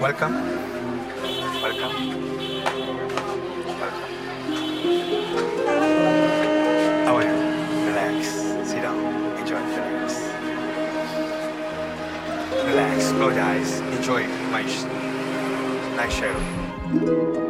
Welcome. Welcome. Your eyes. Enjoy my nice show.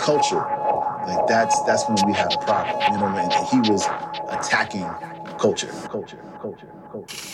Culture, like that's that's when we have a problem. You know, and he was attacking culture, culture, culture, culture.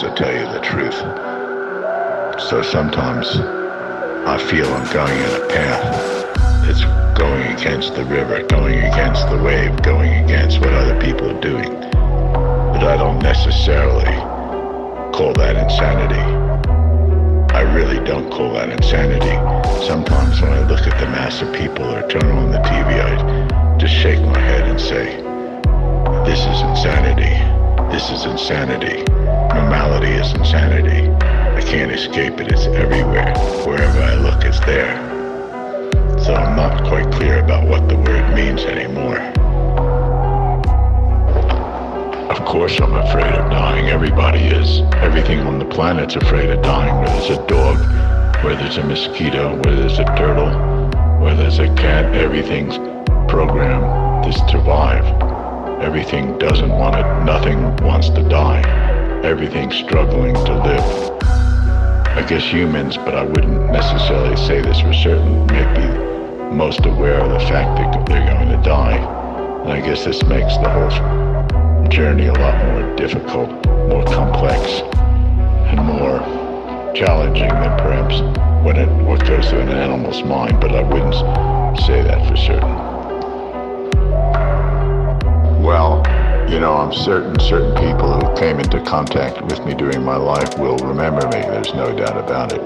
To tell you the truth. So sometimes I feel I'm going in a path that's going against the river, going against the wave, going against what other people are doing. But I don't necessarily call that insanity. I really don't call that insanity. Sometimes when I look at the mass of people or turn on the TV, I just shake my head and say, this is insanity. This is insanity. Normality is insanity. I can't escape it. It's everywhere. Wherever I look, it's there. So I'm not quite clear about what the word means anymore. Of course I'm afraid of dying. Everybody is. Everything on the planet's afraid of dying. Whether it's a dog, whether it's a mosquito, whether it's a turtle, whether it's a cat, everything's programmed to survive. Everything doesn't want it. Nothing wants to die. Everything's struggling to live. I guess humans, but I wouldn't necessarily say this for certain, may be most aware of the fact that they're going to die. And I guess this makes the whole journey a lot more difficult, more complex, and more challenging than perhaps what, it, what goes through an animal's mind, but I wouldn't say that for certain. Well, you know, I'm certain certain people who came into contact with me during my life will remember me. There's no doubt about it.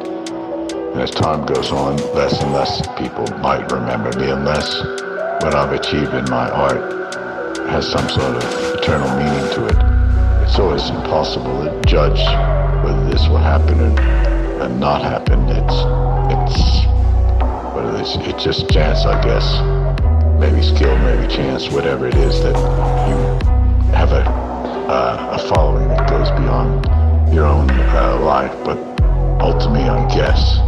And as time goes on, less and less people might remember me unless what I've achieved in my art has some sort of eternal meaning to it. It's always impossible to judge whether this will happen and, and not happen. It's it's what it is. It's just chance, I guess. Maybe skill, maybe chance, whatever it is that you have a, uh, a following that goes beyond your own uh, life, but ultimately, I guess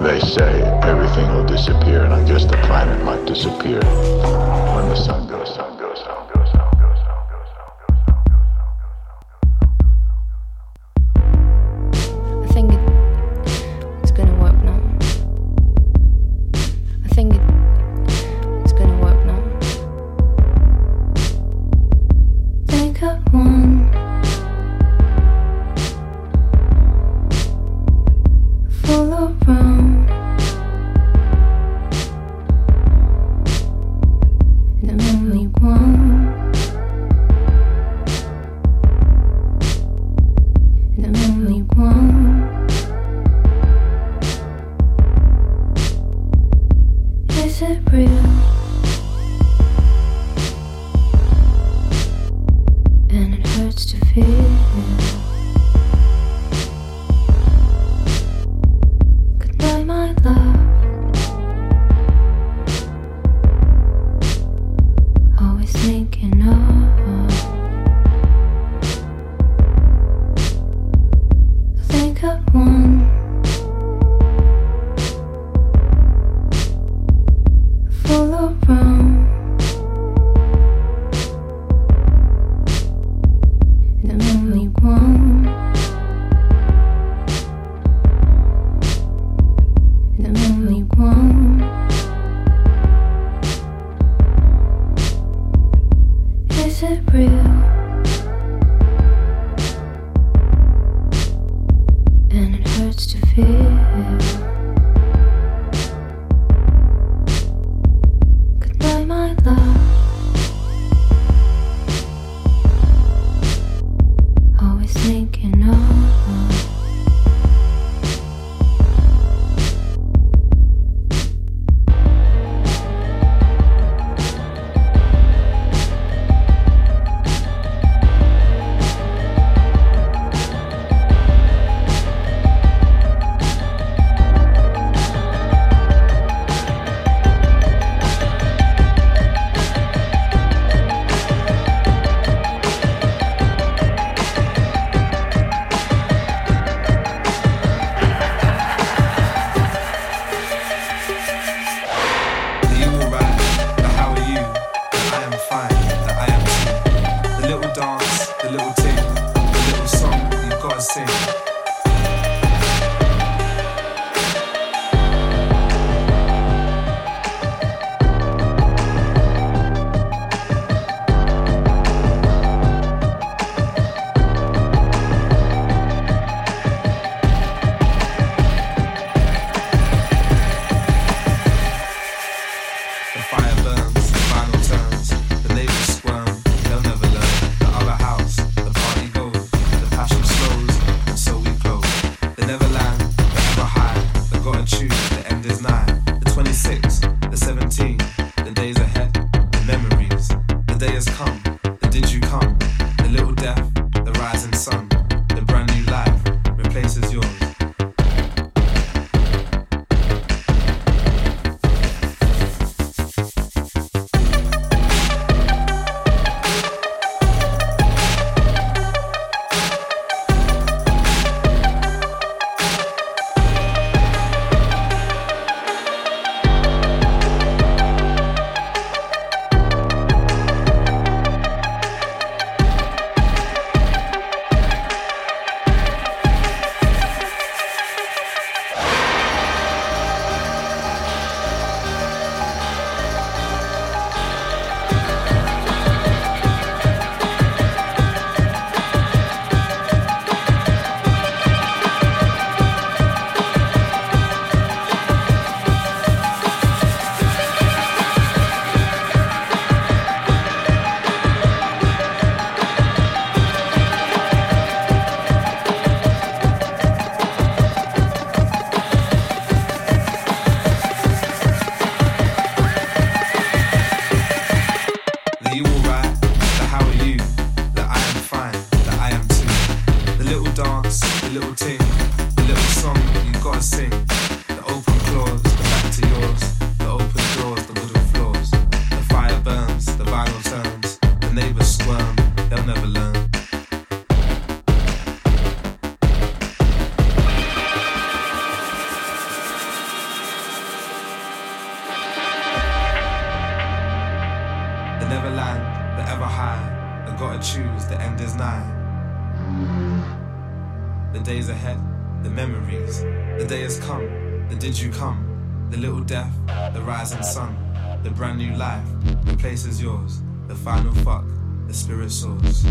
they say everything will disappear, and I guess the planet might disappear when the sun But how yours, the final fuck, the spirit life?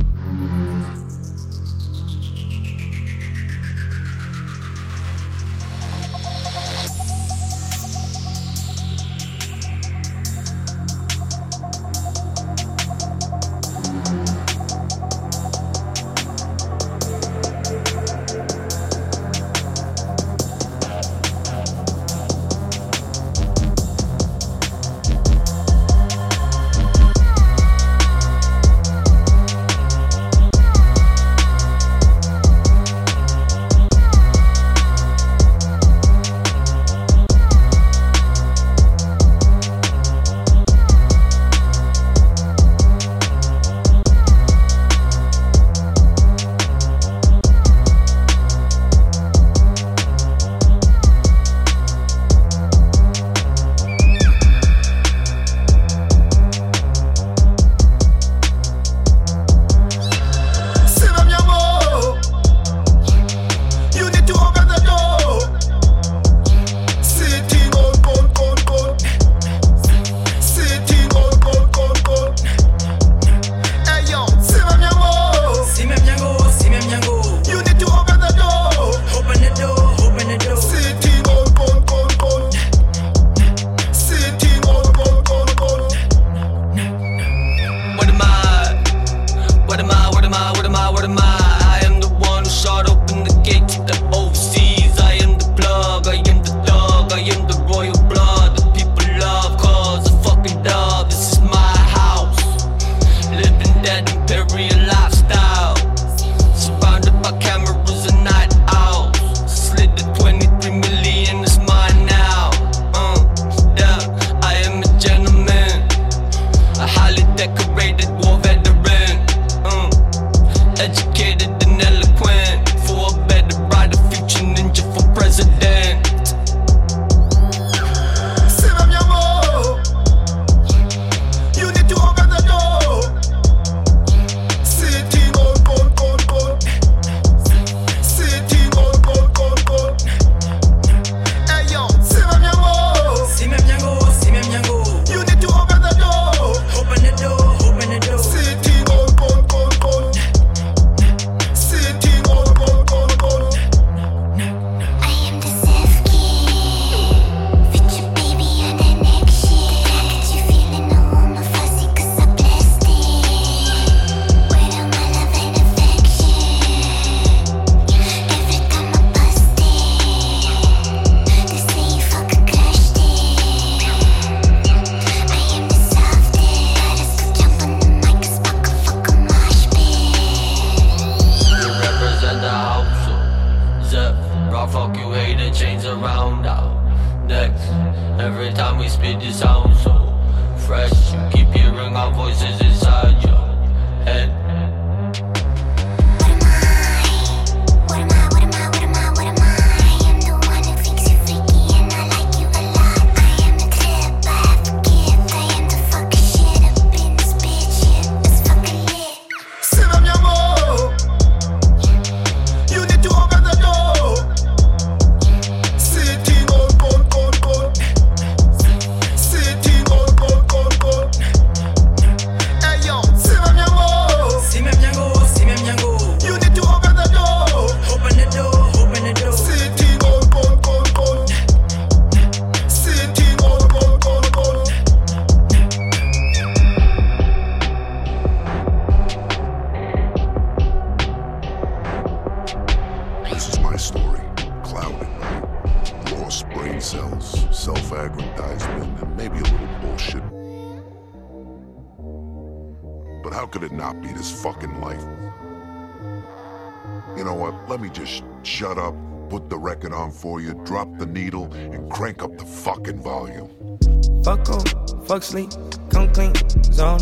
Fuck sleep, come clean, zone.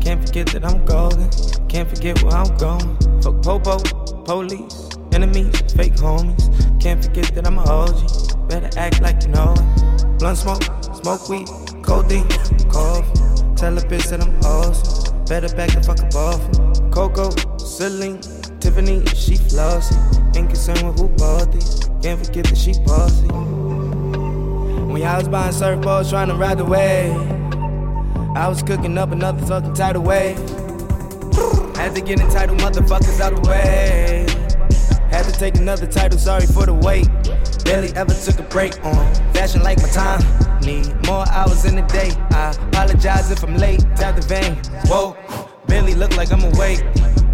Can't forget that I'm golden, can't forget where I'm going. Fuck popo, police, enemies, fake homies. Can't forget that I'm a OG, better act like you know it. Blunt smoke, smoke weed, codeine, cough. Tell a bitch that I'm awesome, better back the fuck up off. Coco, Celine, Tiffany, she flossy. Ain't concerned with who bought these, can't forget that she bossy. When I was buying surfboards trying to ride the wave, I was cooking up another fucking tidal wave. Had to get entitled motherfuckers out the way. Had to take another title, sorry for the wait. Barely ever took a break on fashion like my time. Need more hours in the day. I apologize if I'm late. Tap the vein. Whoa, barely look like I'm awake.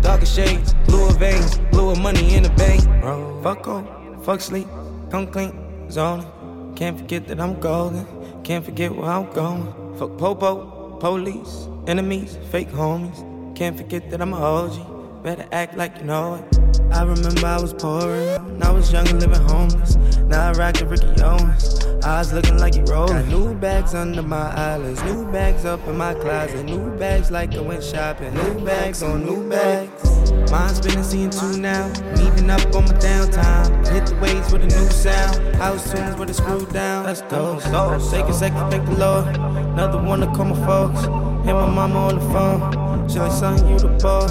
Darker shades, bluer veins, bluer money in the bank. Bro, fuck on, fuck sleep, come clean, zone. Can't forget that I'm golden. Can't forget where I'm going. Fuck popo, police, enemies, fake homies. Can't forget that I'm a OG. Better act like you know it. I remember I was. When I was young and living homeless. Now I rock the Ricky Owens. Eyes looking like you rolling. Got new bags under my eyelids. New bags up in my closet. New bags like I went shopping. New bags on new bags. Mine's been seeing two now. Meeting up on my downtime. Hit the waves with a new sound. House tunes with a screw down. Let's go. Go. Take a second, thank the Lord. Another one to call my folks. Hit my mama on the phone. She like, son, you the boy.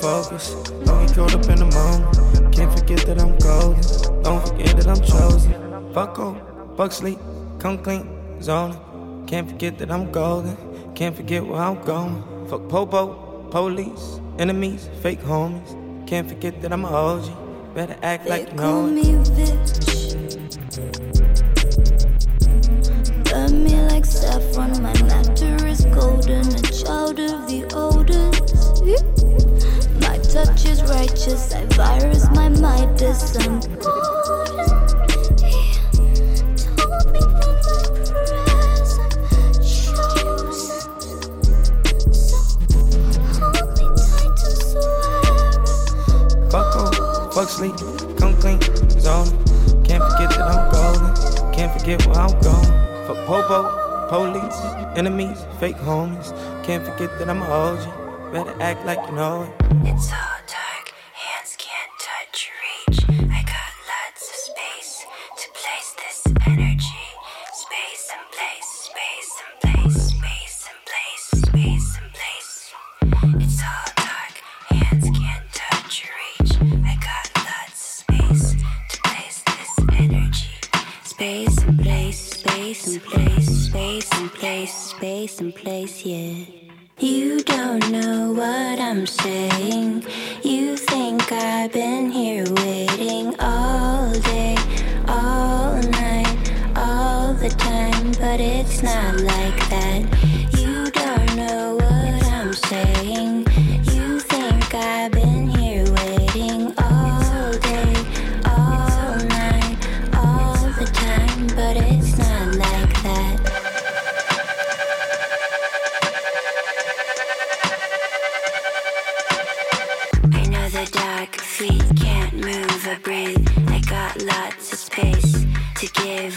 Focus. Don't get caught up in the moment. Can't forget that I'm golden. Don't forget that I'm chosen. Fuck off. Fuck sleep. Come clean. Zoning. Can't forget that I'm golden. Can't forget where I'm going. Fuck popo. Police. Enemies. Fake homies. Can't forget that I'm a OG. Better act like you know me bitch. Burn me like saffron, my nectar is golden, a child of the oldest. My touch is righteous, I virus my I'm golden. Enemies, fake homies. Can't forget that I'm a OG. Better act like you know it. It's place, yeah. You don't know what I'm saying. You think I've been here breathe. I got lots of space to give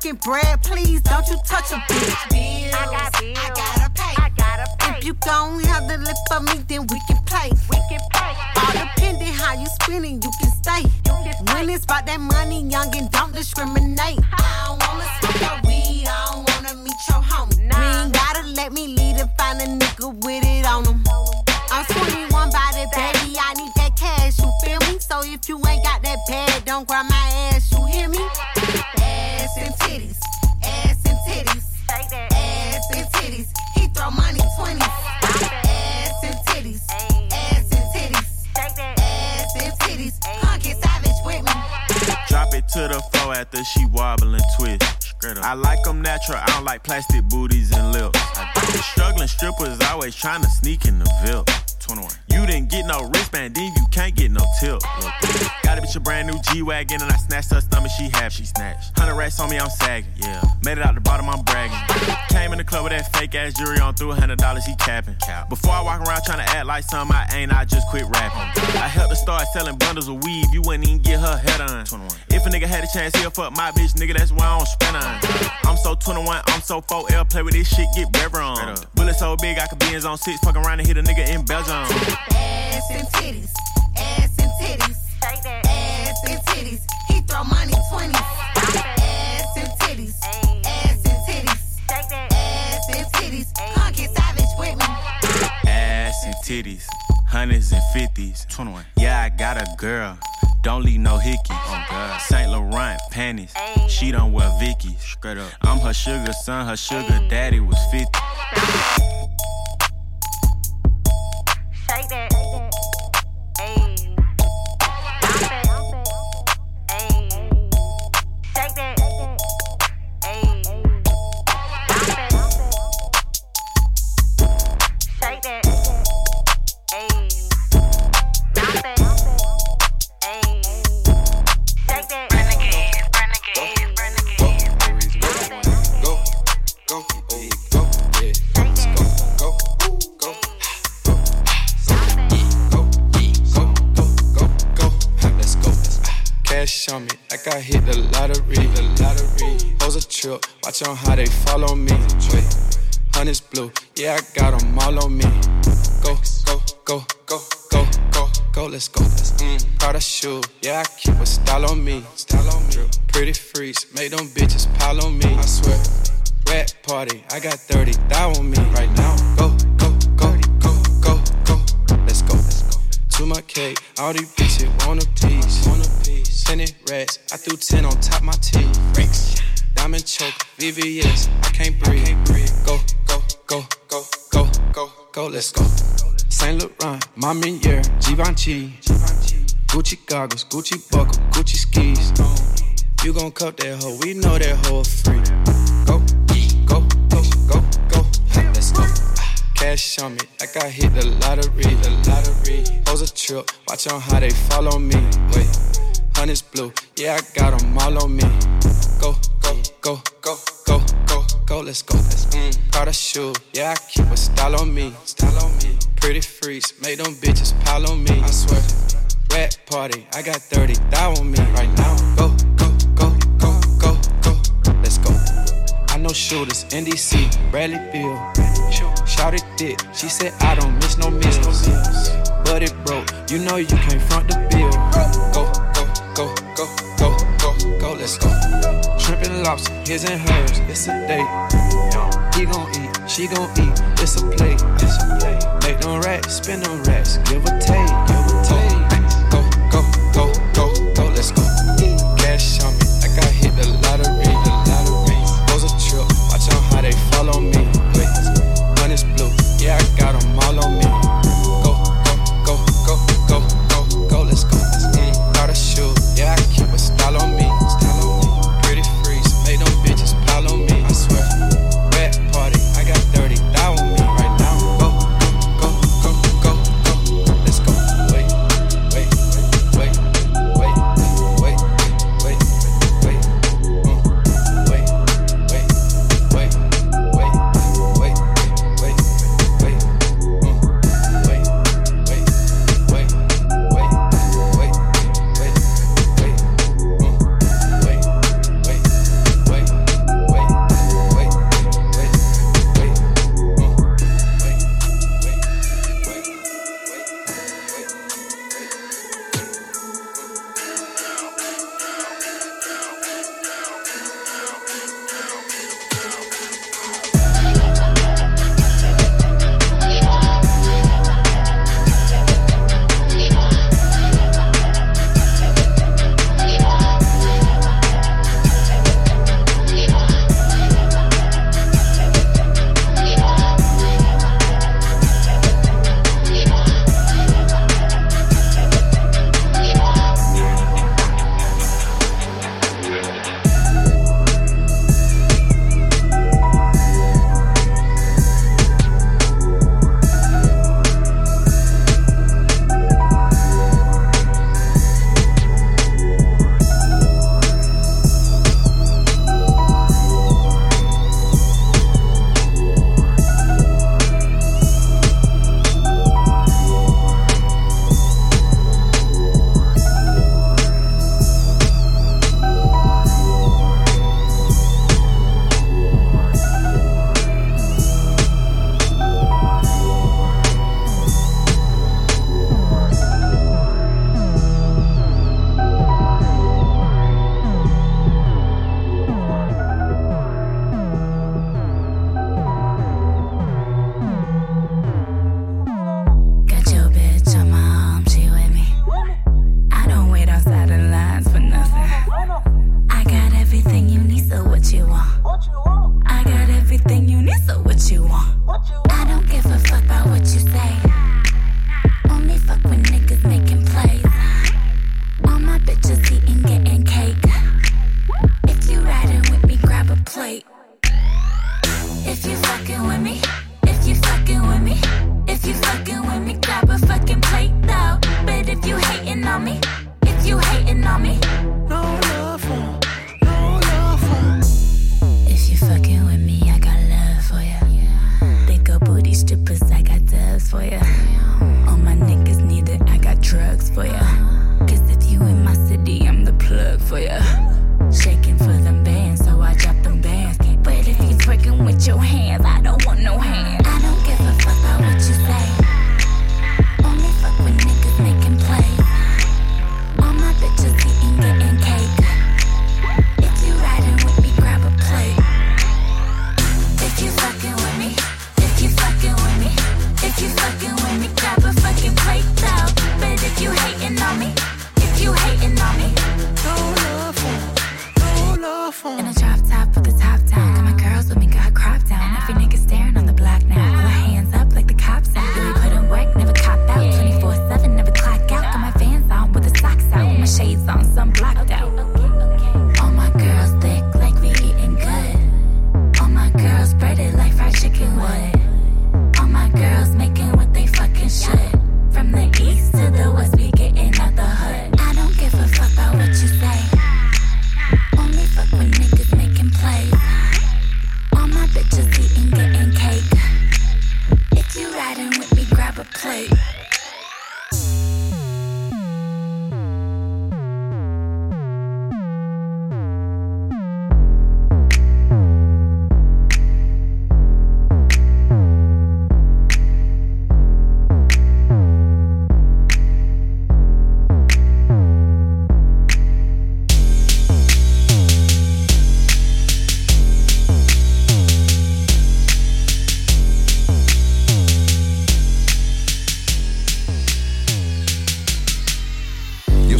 working bread, please don't you touch a bitch. I got bills. I gotta pay. I gotta pay. If you gon' have the lip for me, then we can play. We can play. All depending how you spending, you can stay. You can stay. When it's about that money, young and don't discriminate. I don't wanna smoke your weed, I don't wanna meet your homie. You ain't gotta let me lead and find a nigga with it on him. I'm 21 by the baby, I need that cash, you feel me? So if you ain't got that bag, don't grab my to the floor after she wobble and twist. I like them natural, I don't like plastic booties and lips. Struggling strippers always trying to sneak in the VIP. 21. You didn't get no wristband, then you can't get no tip. Got a bitch a brand new G Wagon and I snatched her stomach, she happy. She snatched. 100 racks on me, I'm sagging. Yeah. Made it out the bottom, I'm bragging. Came in the club with that fake ass jewelry on, threw a hundred dollars, he capping. Before I walk around trying to act like something I ain't, I just quit rapping. I helped her start selling bundles of weed, you wouldn't even get her head on. 21. If a nigga had a chance, he'll fuck my bitch, nigga, that's why I don't spend on. I'm so 21, I'm so 4L, play with this shit, get better on. Bullet so big, I could be in zone 6, fuck around and hit a nigga in Belgium. Ass and titties, ass and titties, ass and titties. He throw money 20. Ass and titties, ass and titties, ass and titties. Come get savage with me. Ass and titties, hundreds and fifties. 21. Yeah, I got a girl. Don't leave no hickeys. Oh God. Saint Laurent panties. She don't wear Vicky. Straight up. I'm her sugar son. Her sugar daddy was 50. Like I hit the lottery. The lottery. Hoes a trip, watch on how they follow me. Wait, honey's blue, yeah, I got them all on me. Go, go, go, go, go, go, go, let's go. Mm, Prada shoe, yeah, I keep a style on me. Style on me. Pretty freaks, make them bitches pile on me. I swear. Rat party, I got 30 thou on me right now. Go, go, go, go, go, go. Let's go. To my cake, all these bitches want a piece. Want a piece. It rats, I threw 10 on top my teeth. Ricks. Diamond choke, VVS, I can't breathe. Go, go, go, go, go, go, go, let's go. Saint Laurent, Mamier, Givenchy. Gucci goggles, Gucci buckle, Gucci skis. You gon' cut that hoe, we know that hoe free. Go, go, go, go, go, let's go. Cash on me, like I hit the lottery, the lottery. Hoes a trip, watch on how they follow me. Wait, honey's blue, yeah, I got 'em all on me. Go, go, go, go, go, go, go, let's go. Let's mm. Prada shoe, yeah, I keep a style on me, style on me. Pretty freaks, make them bitches pile on me. I swear. Rat party, I got 30 thou on me right now. Go, go, go, go, go, go, let's go. I know shooters, NDC, Bradley Beal. Shout it dick, she said I don't miss no meals. But it broke, you know you can't front the bill. Go, let's. Shrimp and lobster, his and hers, it's a date. He gon' eat, she gon' eat, it's a plate. Make them racks, spend them racks, give or take.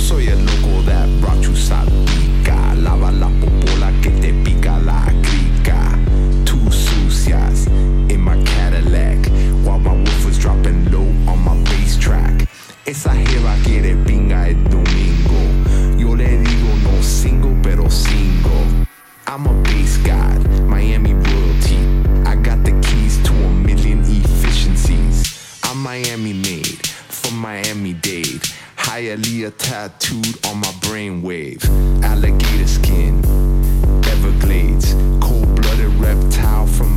Soy el loco that brought you salpica. Lava la popola que te pica la crica. Two sucias in my Cadillac. While my woofers dropping low on my bass track. Esa jeva quiere pinga el domingo. Yo le digo no single, pero single. I'm a bass god, Miami royalty. I got the keys to a million efficiencies. I'm Miami made from Miami Dade. Hialeah tattooed on my brainwave. Alligator skin, Everglades. Cold blooded reptile from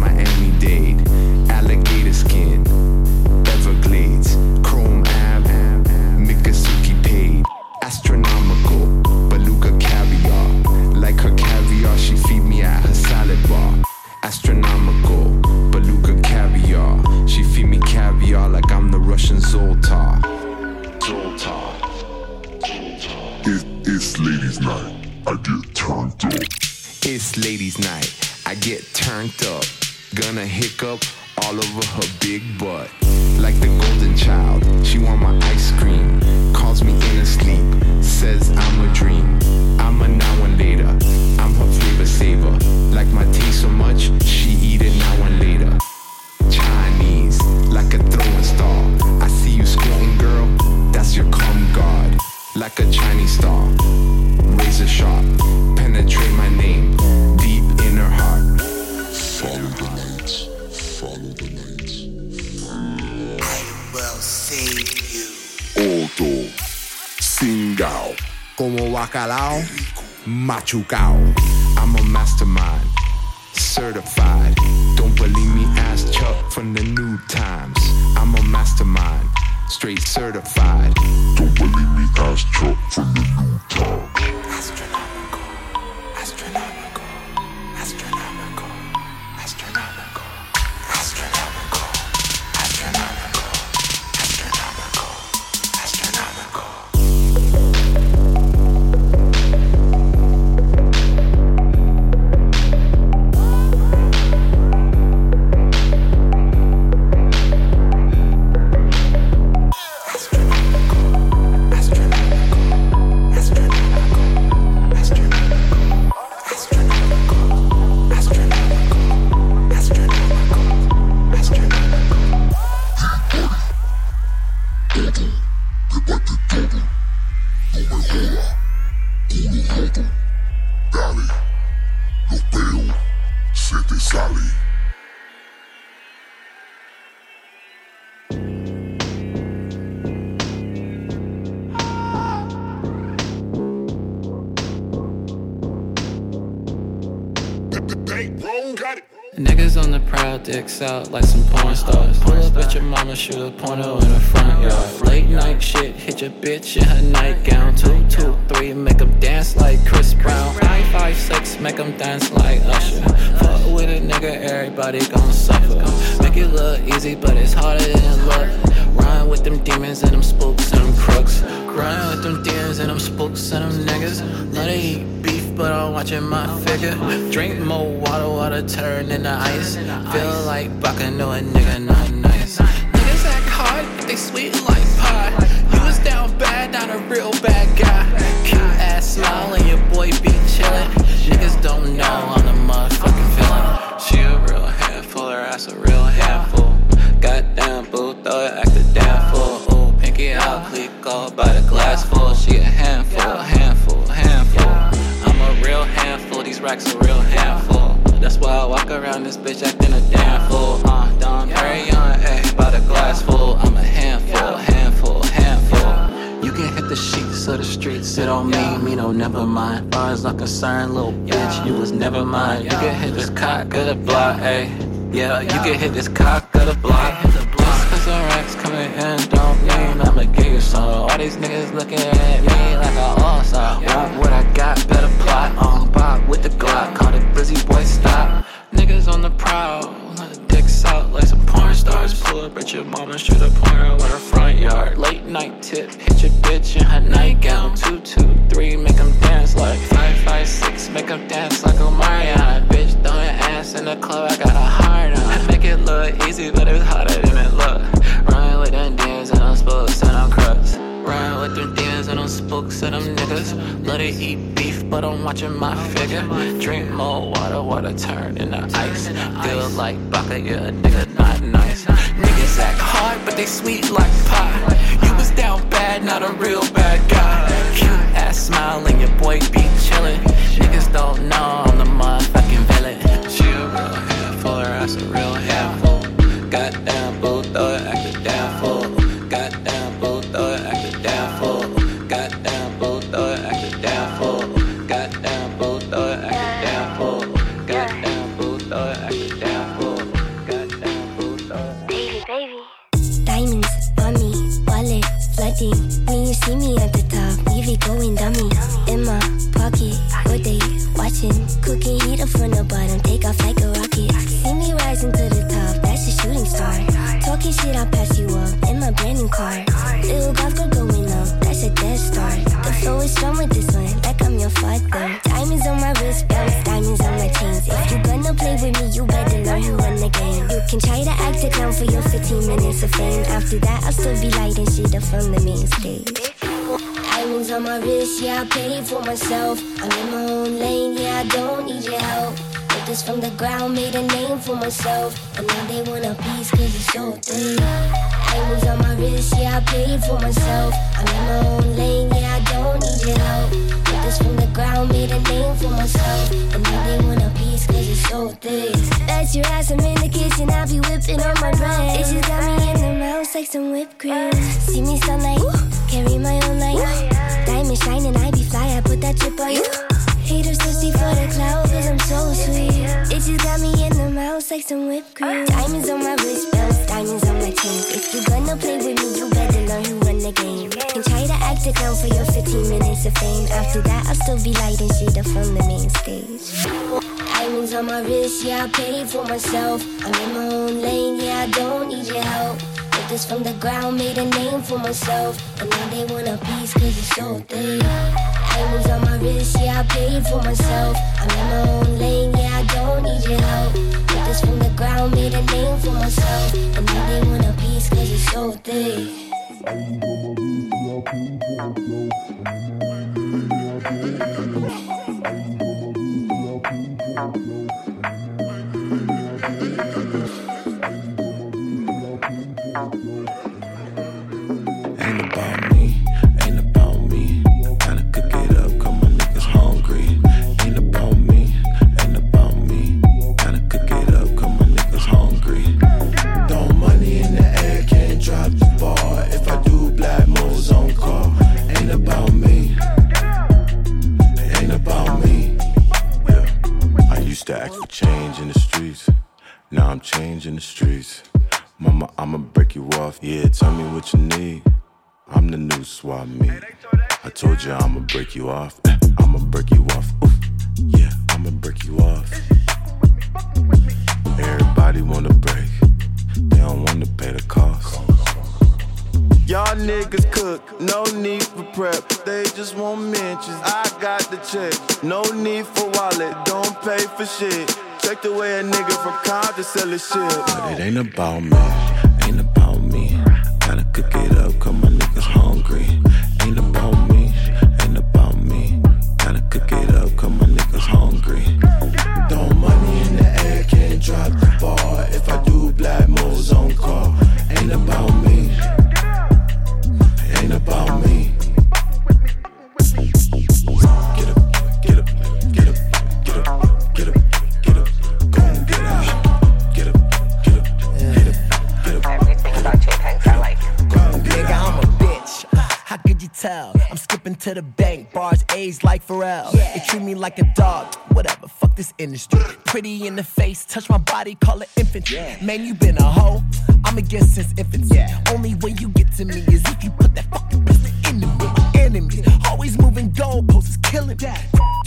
It's ladies' night. I get turned up. Gonna hiccup all over her big butt. Like the golden child, she want my ice cream. Calls me in her sleep, says I'm a dream. I'm a now and later. I'm her flavor saver. Like my taste so much, she eat it now and later. Chinese, like a throwing star. I see you squinting, girl. That's your calm guard. Like a Chinese star. Razor sharp. Penetrate my name Como bacalao. Machucao. I'm a mastermind. Certified. Don't believe me, ask Chuck from the New Times. I'm a mastermind. Straight certified. Don't believe me, ask Chuck from the New Times. Niggas on the proud, dicks out like some porn stars. Pull up at your mama, shoot a porno in the front yard. Late night shit, hit your bitch in her nightgown. Two, two, three, make 'em dance like Chris Brown. Five, five, six, make 'em dance like Usher. Fuck with a nigga, everybody gon' suffer. Make it look easy, but it's harder than look. Run with them demons and them spooks and them crooks. Run with them demons and them spooks and them niggas. Let it eat beef, but I'm watching my figure. Drink more water, water turn into ice. Feel like bucking to a nigga, not nice. Niggas act hard, they sweet like pie. You was down bad, not a real bad guy. Cute ass smile and your boy be chillin'. Niggas don't know I'm the motherfucking villain. She a real handful, her ass a real handful. Racks a real handful. That's why I walk around this bitch acting a damn fool. Uh, Dom Perignon, ayy, by the glass full. I'm a handful, handful, handful. You can hit the sheets of the streets, it don't mean me no never mind. As I'm concerned, little bitch, you was never mine. You can hit this cock of the block, ayy. Yeah, you can hit this cock of the block. Just cause the racks coming in don't mean I'ma get you some. All these niggas looking Call boy stop. Niggas on the prowl, dicks out like some porn stars. Pull up at your mama, shoot a porno in her front yard. Late night tip, hit your bitch in her nightgown. Two, two, three, make 'em dance like five, five, six, make 'em dance like Omarion. Bitch throwing ass in the club, I got a hard on. Make it look easy, but it's harder than books of them niggas. Love to eat beef, but I'm watching my figure. Drink more water, water turn into ice. Feel like Baka, yeah, nigga, not nice. Niggas act hard, but they sweet like pie. You was down bad, not a real bad guy. Cute ass smile and your boy be chillin'. Niggas don't know I'm the motherfucking villain. She a real handful, her ass a real handful. Goddamn, learn the game. You can try to act a clown for your 15 minutes of fame. After that, I'll still be lighting shit up from the main stage. Diamonds on my wrist, yeah, I paid for myself. I'm in my own lane, yeah, I don't need your help. Built this from the ground, made a name for myself. And now they want a piece, cause it's so thick. Diamonds on my wrist, yeah, I paid for myself. I'm in my own lane, yeah, I don't need your help. This from the ground, made a name for myself. And now they want a piece, cause it's so thick. That's your ass, I'm in the kitchen, I'll be whipping on my bread. It just got me in the mouth like some whipped cream. See me sunlight, carry my own light. Diamond shining, I be fly, I put that chip on you. Haters thirsty for the cloud, cause I'm so sweet. It just got me in the mouth like some whipped cream. Diamonds on my wrist, bells, diamonds on my chains. If you gonna play with me, you better learn who the game. And try to act a clown for your 15 minutes of fame. After that, I'll still be lighting shit up from the main stage. Diamonds on my wrist, yeah, I paid for myself. I'm in my own lane, yeah, I don't need your help. Built this from the ground, made a name for myself. And now they want a piece, cause it's so thick. Diamonds on my wrist, yeah, I paid for myself. I'm in my own lane, yeah, I don't need your help. Built this from the ground, made a name for myself. And now they want a piece, cause it's so thick. Ain't shit. But it ain't about me, How could you tell? I'm skipping to the bank, bars A's like Pharrell. They treat me like a dog, whatever. Fuck this industry. Pretty in the face, touch my body, call it infantry. Man, you been a hoe. I'm against since infancy. Only way you get to me is if you put that fucking pistol Enemies always moving goalposts, is killing me.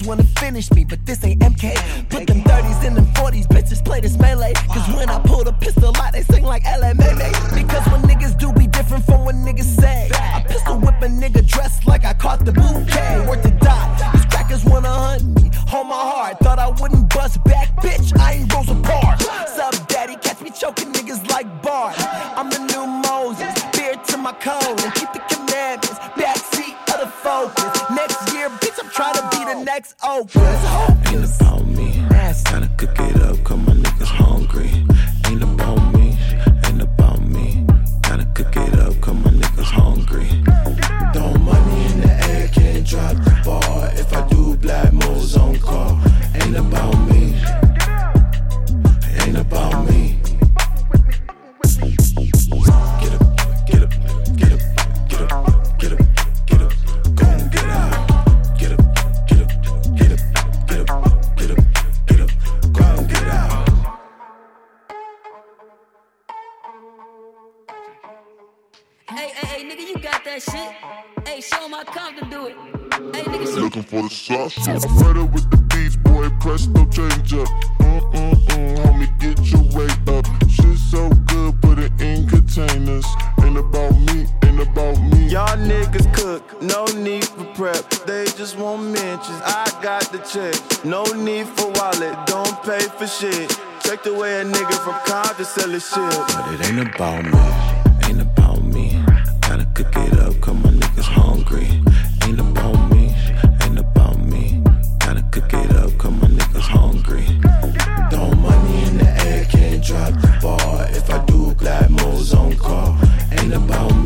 Wanna finish me, but this ain't MK. Put them 30s in them 40s, bitches play this melee. Cause when I pull the pistol out, they sing like LMA. Because when niggas do be different from what niggas say. I pistol whip a nigga dressed like I caught the bouquet. Worth to die. These crackers wanna hunt me. Hold my heart, thought I wouldn't bust back, bitch. I ain't Rosa Parks. Sup, daddy? Catch me choking niggas like Bart. I'm the new Moses. Beard to my code and keep the commandments. XO. Cause Ain't about me. Gotta cook it up, cause my niggas hungry. Ain't about me. Ain't about me. Gotta cook it up, cause my niggas hungry. Throw money in the air, can't drop the ball. If I do black moves on call. Ain't about me. That shit. Hey, show 'em how Compton do it. Hey, nigga, show Looking for the sauce. Right up with the beats, boy. Presto change up. Mm-mm-mm, homie, get your weight up. Shit so good, put it in containers. Ain't about me, ain't about me. Y'all niggas cook, no need for prep. They just want mentions. I got the check. No need for wallet, don't pay for shit. Check the way a nigga from Compton sell his shit. But it ain't about me, cook it up, cause my niggas hungry. Ain't about me, ain't about me. Gotta cook it up, cause my niggas hungry. Throw money in the air, can't drop the ball. If I do glad moves on call. Ain't about me,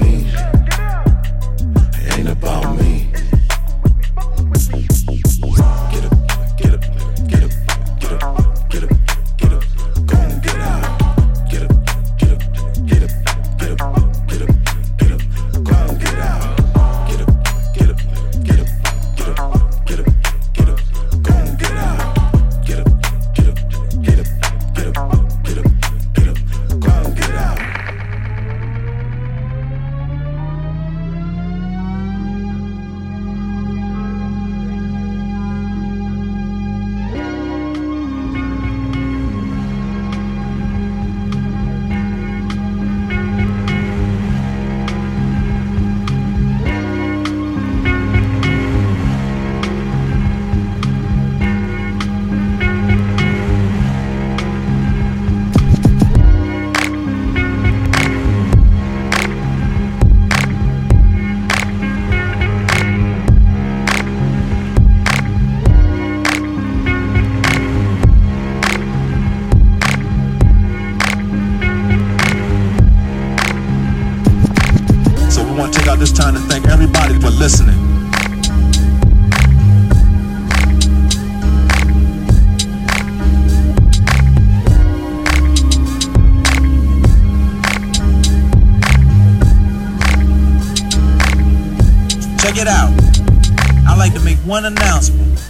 one announcement.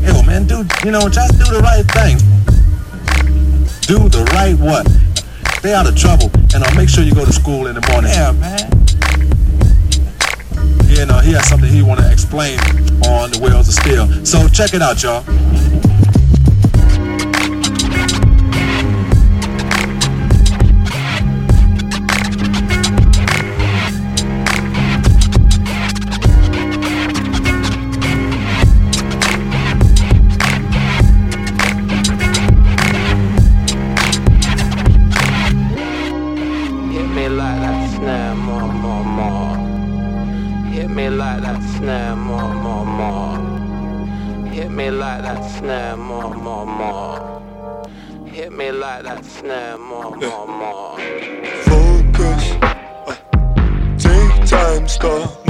Yo, man, do you know? Just do the right thing. Do the right what? Stay out of trouble, and I'll make sure you go to school in the morning. Yeah, man. Yeah, no, he has something he want to explain on the wheels of steel. So check it out, y'all. Like that snare, more, more, more. Hit me like that snare, more, more, more. Focus. uh, Take time, stop